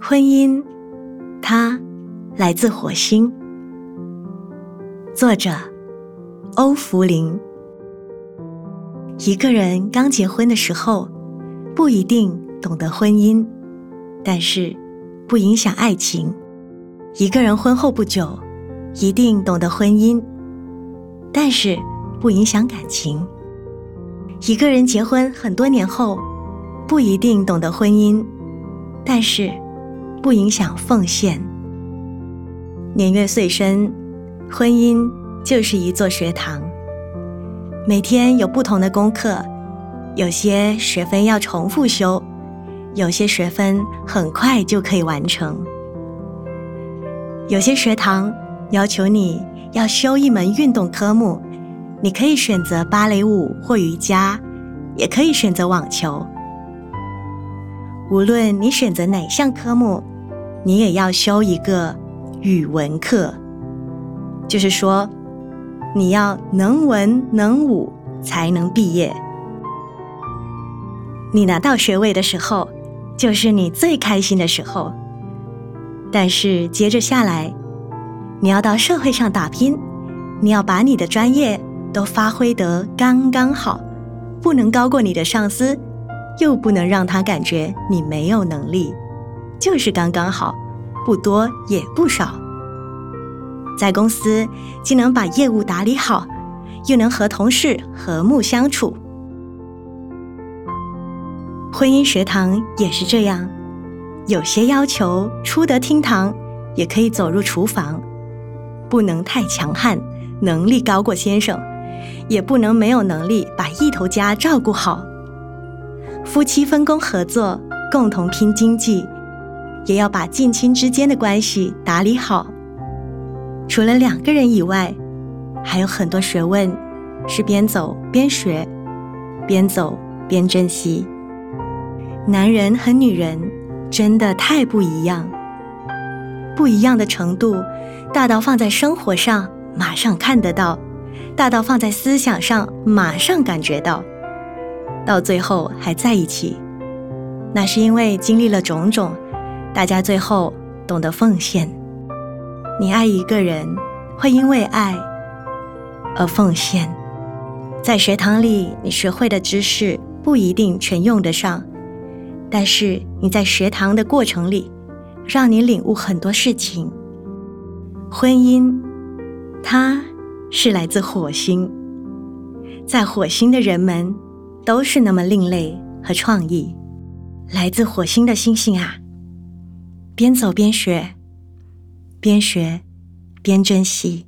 婚姻，它来自火星。作者：欧福林。一个人刚结婚的时候，不一定懂得婚姻，但是不影响爱情；一个人婚后不久，一定懂得婚姻，但是不影响感情；一个人结婚很多年后，不一定懂得婚姻，但是不影响奉献。年月岁深，婚姻就是一座学堂，每天有不同的功课，有些学分要重复修，有些学分很快就可以完成。有些学堂要求你要修一门运动科目，你可以选择芭蕾舞或瑜伽，也可以选择网球。无论你选择哪项科目，你也要修一个语文课，就是说，你要能文能武才能毕业。你拿到学位的时候，就是你最开心的时候。但是接着下来，你要到社会上打拼，你要把你的专业都发挥得刚刚好，不能高过你的上司。又不能让他感觉你没有能力，就是刚刚好，不多也不少。在公司既能把业务打理好，又能和同事和睦相处。婚姻学堂也是这样，有些要求出得厅堂，也可以走入厨房，不能太强悍，能力高过先生，也不能没有能力把一头家照顾好。夫妻分工合作，共同拼经济，也要把近亲之间的关系打理好。除了两个人以外，还有很多学问是边走边学，边走边珍惜。男人和女人真的太不一样，不一样的程度大到放在生活上马上看得到，大到放在思想上马上感觉到。到最后还在一起，那是因为经历了种种，大家最后懂得奉献。你爱一个人，会因为爱而奉献。在学堂里，你学会的知识不一定全用得上，但是你在学堂的过程里，让你领悟很多事情。婚姻，它是来自火星，在火星的人们。都是那么另类和创意，来自火星的星星啊！边走边学，边学边珍惜。